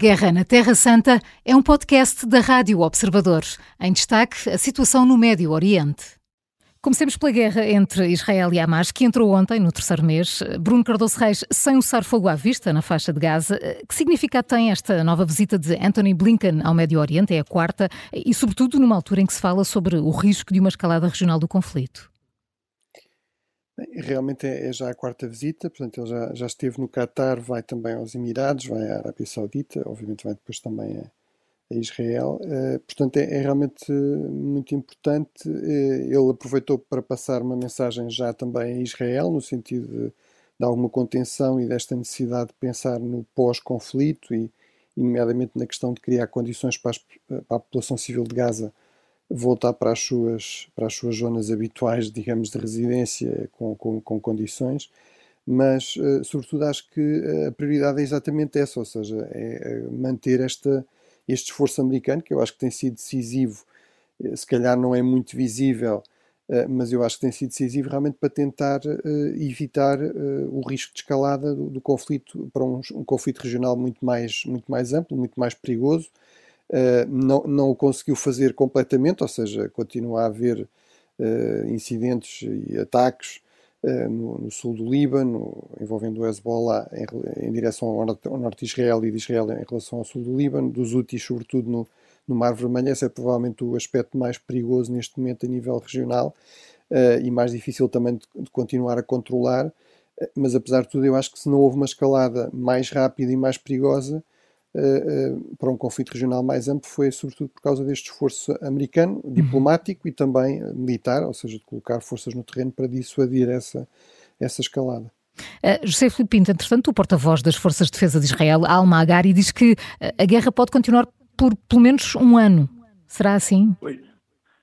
Guerra na Terra Santa é um podcast da Rádio Observador. Em destaque, a situação no Médio Oriente. Comecemos pela guerra entre Israel e Hamas, que entrou ontem, no terceiro mês. Bruno Cardoso Reis, sem o cessar-fogo à vista na faixa de Gaza, que significado tem esta nova visita de Anthony Blinken ao Médio Oriente? É a quarta, e sobretudo numa altura em que se fala sobre o risco de uma escalada regional do conflito. Realmente é, é, já a quarta visita, portanto ele já, já esteve no Catar, vai também aos Emirados, vai à Arábia Saudita, obviamente vai depois também a, a Israel. Uh, portanto é, é, realmente muito importante. Uh, ele aproveitou para passar uma mensagem já também a Israel, no sentido de, de alguma contenção e desta necessidade de pensar no pós-conflito e, nomeadamente na questão de criar condições para, as, para a população civil de Gaza voltar para as suas, para as suas zonas habituais, digamos, de residência com, com, com condições, mas, uh, sobretudo, acho que a prioridade é exatamente essa, ou seja, é manter esta, este esforço americano, que eu acho que tem sido decisivo, eh, se calhar não é muito visível, uh, mas eu acho que tem sido decisivo realmente para tentar uh, evitar o risco de escalada do, do conflito para um, um conflito regional muito mais, muito mais amplo, muito mais perigoso, não, não o conseguiu fazer completamente, ou seja, continua a haver uh, incidentes e ataques uh, no, no, sul do Líbano, envolvendo o Hezbollah em, em direção ao norte, de Israel e de Israel em relação ao sul do Líbano, dos Houthis, sobretudo no, no Mar Vermelho. Esse é provavelmente o aspecto mais perigoso neste momento a nível regional e mais difícil também de, de continuar a controlar. Mas apesar de tudo, eu acho que se não houve uma escalada mais rápida e mais perigosa, Uh, uh, para um conflito regional mais amplo foi sobretudo por causa deste esforço americano, uhum. diplomático uhum. e também militar, ou seja, de colocar forças no terreno para dissuadir essa, essa escalada. Uh, José Filipe Pinto, entretanto, o porta-voz das Forças de Defesa de Israel, Al-Magari, diz que a guerra pode continuar por pelo menos um ano. Será assim?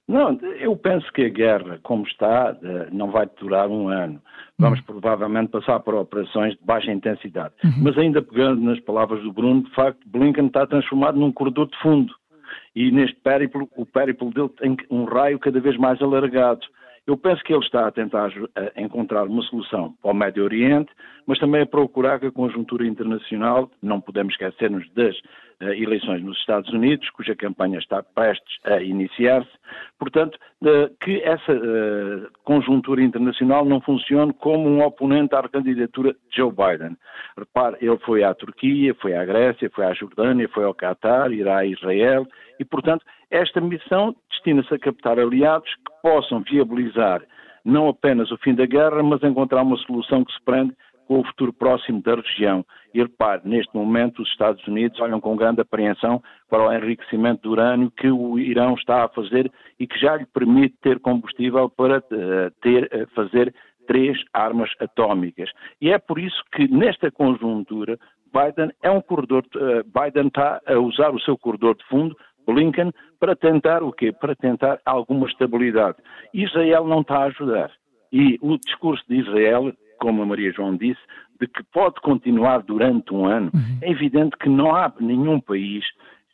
Não, eu penso que a guerra, como está, não vai durar um ano. Vamos provavelmente passar por operações de baixa intensidade. Uhum. Mas ainda pegando nas palavras do Bruno, de facto, Blinken está transformado num corredor de fundo. E neste périplo, o périplo dele tem um raio cada vez mais alargado. Eu penso que ele está a tentar a encontrar uma solução para o Médio Oriente, mas também a procurar que a conjuntura internacional, não podemos esquecer-nos das eleições nos Estados Unidos, cuja campanha está prestes a iniciar-se, portanto, que essa uh, conjuntura internacional não funcione como um oponente à candidatura de Joe Biden. Repare, ele foi à Turquia, foi à Grécia, foi à Jordânia, foi ao Catar, irá a Israel, e, portanto, esta missão destina-se a captar aliados que possam viabilizar não apenas o fim da guerra, mas encontrar uma solução que se prende com o futuro próximo da região. E repare, neste momento os Estados Unidos olham com grande apreensão para o enriquecimento de urânio que o Irão está a fazer e que já lhe permite ter combustível para uh, ter, uh, fazer três armas atómicas. E é por isso que nesta conjuntura Biden é um corredor, uh, Biden está a usar o seu corredor de fundo Blinken para tentar o quê? Para tentar alguma estabilidade. Israel não está a ajudar. E o discurso de Israel, como a Maria João disse, de que pode continuar durante um ano, uhum. é evidente que não há nenhum país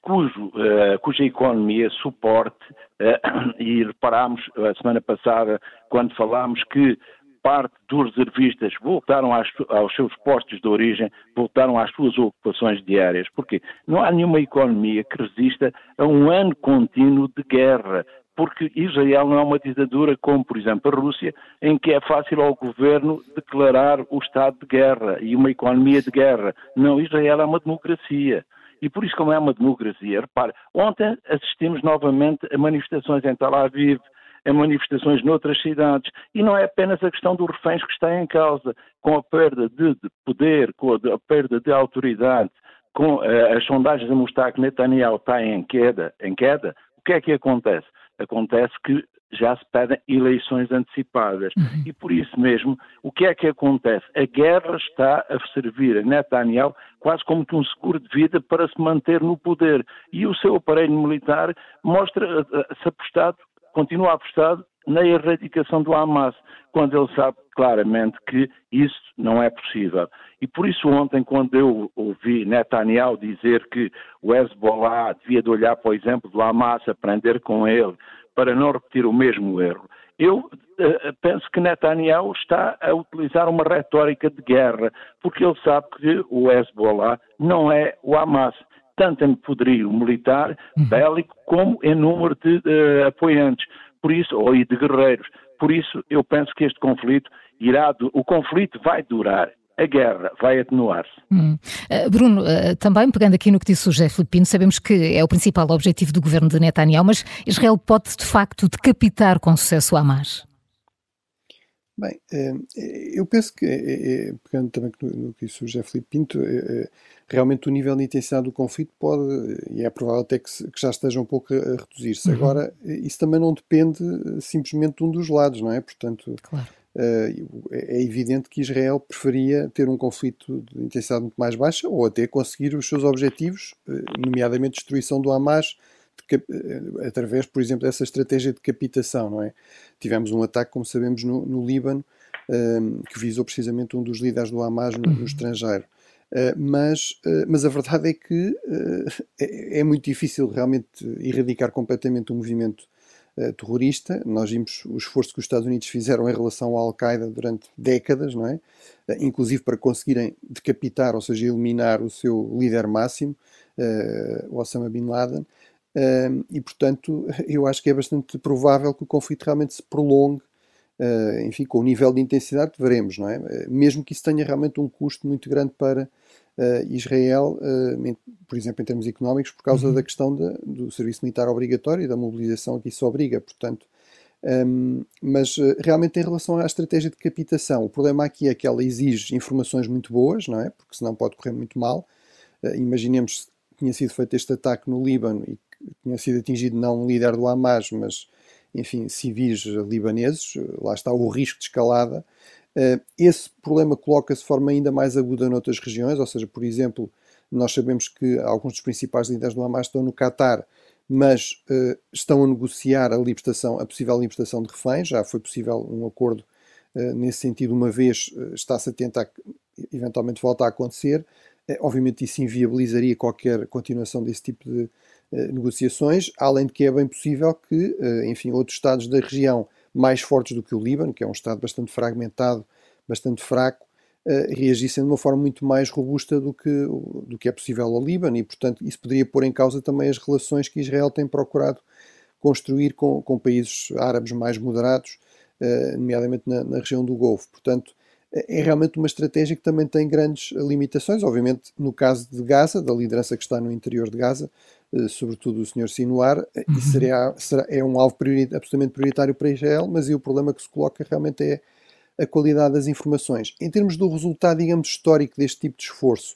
cujo, uh, cuja economia suporte, uh, e reparámos a semana passada, quando falámos que parte dos reservistas voltaram às, aos seus postos de origem, voltaram às suas ocupações diárias. Porque não há nenhuma economia que resista a um ano contínuo de guerra. Porque Israel não é uma ditadura como, por exemplo, a Rússia, em que é fácil ao governo declarar o estado de guerra e uma economia de guerra. Não, Israel é uma democracia. E por isso, como é uma democracia, repare, ontem assistimos novamente a manifestações em Tel Aviv, em manifestações noutras cidades. E não é apenas a questão dos reféns que está em causa, com a perda de, de poder, com a, a, perda de autoridade, com uh, as sondagens a mostrar que Netanyahu está em queda, em queda, o que é que acontece? Acontece que já se pedem eleições antecipadas. Uhum. E por isso mesmo, o que é que acontece? A guerra está a servir a Netanyahu quase como um seguro de vida para se manter no poder. E o seu aparelho militar mostra-se eh, eh, apostado continua apostado na erradicação do Hamas, quando ele sabe claramente que isso não é possível. E por isso ontem, quando eu ouvi Netanyahu dizer que o Hezbollah devia de olhar para o exemplo do Hamas, aprender com ele, para não repetir o mesmo erro, eu uh, penso que Netanyahu está a utilizar uma retórica de guerra, porque ele sabe que o Hezbollah não é o Hamas tanto em poderio militar, uhum. bélico, como em número de uh, apoiantes, por isso, ou de guerreiros. Por isso, eu penso que este conflito irá, o conflito vai durar a guerra vai atenuar-se. Hum. Uh, Bruno, uh, também pegando aqui no que disse o José Filipino, sabemos que é o principal objetivo do governo de Netanyahu, mas Israel pode de facto decapitar com sucesso Hamas? Bem, eh, eu penso que, pegando também no que disse o José Filipe Pinto, realmente o nível de intensidade do conflito pode, e é provável até que, já esteja um pouco a reduzir-se. Uhum. Agora, isso também não depende simplesmente de um dos lados, não é? Portanto, claro. Eh, é evidente que Israel preferia ter um conflito de intensidade muito mais baixa ou até conseguir os seus objetivos, eh, nomeadamente destruição do Hamas, de, eh, através, por exemplo, dessa estratégia de capitação, não é? Tivemos um ataque, como sabemos, no, no Líbano, um, que visou precisamente um dos líderes do Hamas no, no uhum. estrangeiro. Uh, mas, uh, mas a verdade é que uh, é, é, muito difícil realmente erradicar completamente o movimento eh, terrorista. Nós vimos o esforço que os Estados Unidos fizeram em relação à Al-Qaeda durante décadas, não é? Inclusive para conseguirem decapitar, ou seja, eliminar o seu líder máximo, Osama Bin Laden. E, portanto, eu acho que é bastante provável que o conflito realmente se prolongue Uh, enfim, com o nível de intensidade veremos, não é? Uh, mesmo que isso tenha realmente um custo muito grande para uh, Israel, uh, por exemplo, em termos económicos, por causa uhum. da questão de, do serviço militar obrigatório e da mobilização que isso obriga. Portanto, um, mas uh, realmente em relação à estratégia de captação, o problema aqui é que ela exige informações muito boas, não é? Porque senão pode correr muito mal. imaginemos que tinha sido feito este ataque no Líbano e que tinha sido atingido não um líder do Hamas, mas enfim, civis libaneses, lá está o risco de escalada, eh, esse problema coloca-se de forma ainda mais aguda noutras regiões, ou seja, por exemplo, nós sabemos que alguns dos principais líderes do Hamas estão no Catar, mas uh, estão a negociar a libertação, a possível libertação de reféns. Já foi possível um acordo uh, nesse sentido uma vez, está-se a tentar eventualmente volta a acontecer. obviamente isso inviabilizaria qualquer continuação desse tipo de negociações, além de que é bem possível que, enfim, outros Estados da região mais fortes do que o Líbano, que é um Estado bastante fragmentado, bastante fraco, uh, reagissem de uma forma muito mais robusta do que, do que é possível ao Líbano e, portanto, isso poderia pôr em causa também as relações que Israel tem procurado construir com, com países árabes mais moderados, nomeadamente na, na, região do Golfo. Portanto, é realmente uma estratégia que também tem grandes limitações. Obviamente, no caso de Gaza, da liderança que está no interior de Gaza, eh, sobretudo o Sr. Sinuar, uhum. isso seria, será, é um alvo absolutamente prioritário para Israel, mas o problema que se coloca realmente é a qualidade das informações. Em termos do resultado, digamos, histórico deste tipo de esforço,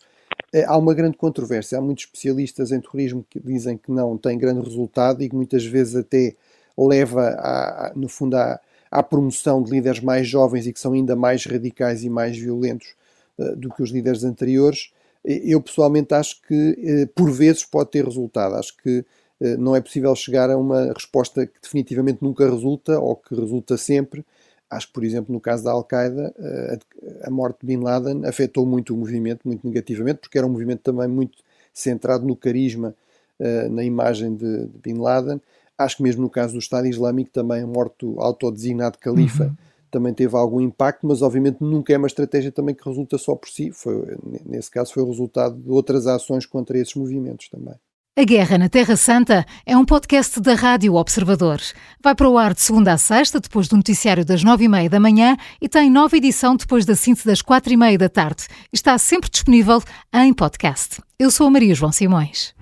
eh, há uma grande controvérsia. Há muitos especialistas em terrorismo que dizem que não tem grande resultado e que muitas vezes até leva, a, no fundo, à, à promoção de líderes mais jovens e que são ainda mais radicais e mais violentos uh, do que os líderes anteriores eu pessoalmente acho que eh, por vezes pode ter resultado. Acho que eh, não é possível chegar a uma resposta que definitivamente nunca resulta ou que resulta sempre. Acho que, por exemplo, no caso da Al-Qaeda, a morte de Bin Laden afetou muito o movimento, muito negativamente, porque era um movimento também muito centrado no carisma, na imagem de, Bin Laden. Acho que mesmo no caso do Estado Islâmico, também a morte do autodesignado califa uhum também teve algum impacto, mas obviamente nunca é uma estratégia também que resulta só por si. Foi, nesse caso foi o resultado de outras ações contra esses movimentos também. A Guerra na Terra Santa é um podcast da Rádio Observador. Vai para o ar de segunda a sexta, depois do noticiário das nove e meia da manhã e tem nova edição depois da síntese das quatro e meia da tarde. Está sempre disponível em podcast. Eu sou a Maria João Simões.